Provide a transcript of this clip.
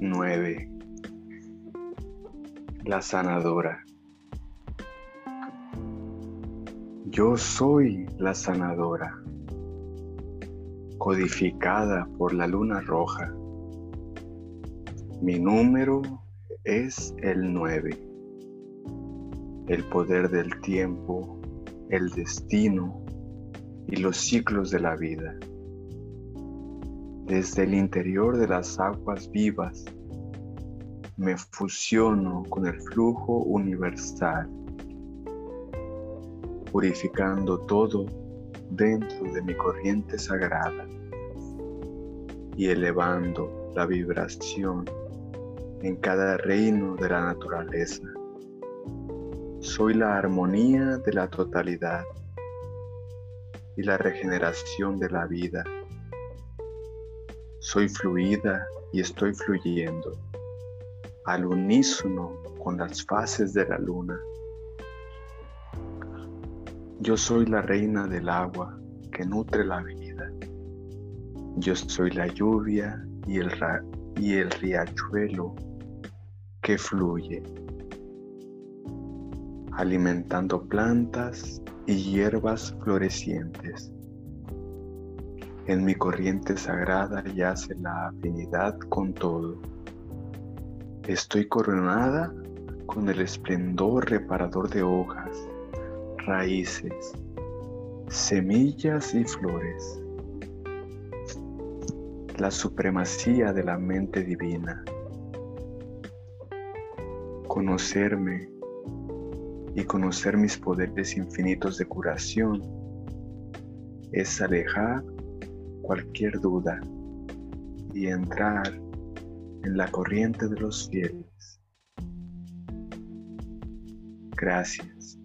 9. La sanadora. Yo soy la sanadora, codificada por la luna roja. Mi número es el 9. El poder del tiempo, el destino y los ciclos de la vida desde el interior de las aguas vivas, me fusiono con el flujo universal, purificando todo dentro de mi corriente sagrada y elevando la vibración en cada reino de la naturaleza. Soy la armonía de la totalidad y la regeneración de la vida soy fluida y estoy fluyendo al unísono con las fases de la luna. Yo soy la reina del agua que nutre la vida. Yo soy la lluvia y el, y el riachuelo que fluye, alimentando plantas y hierbas florecientes. En mi corriente sagrada yace la afinidad con todo. Estoy coronada con el esplendor reparador de hojas, raíces, semillas y flores. La supremacía de la mente divina. Conocerme y conocer mis poderes infinitos de curación es alejar cualquier duda y entrar en la corriente de los fieles. Gracias.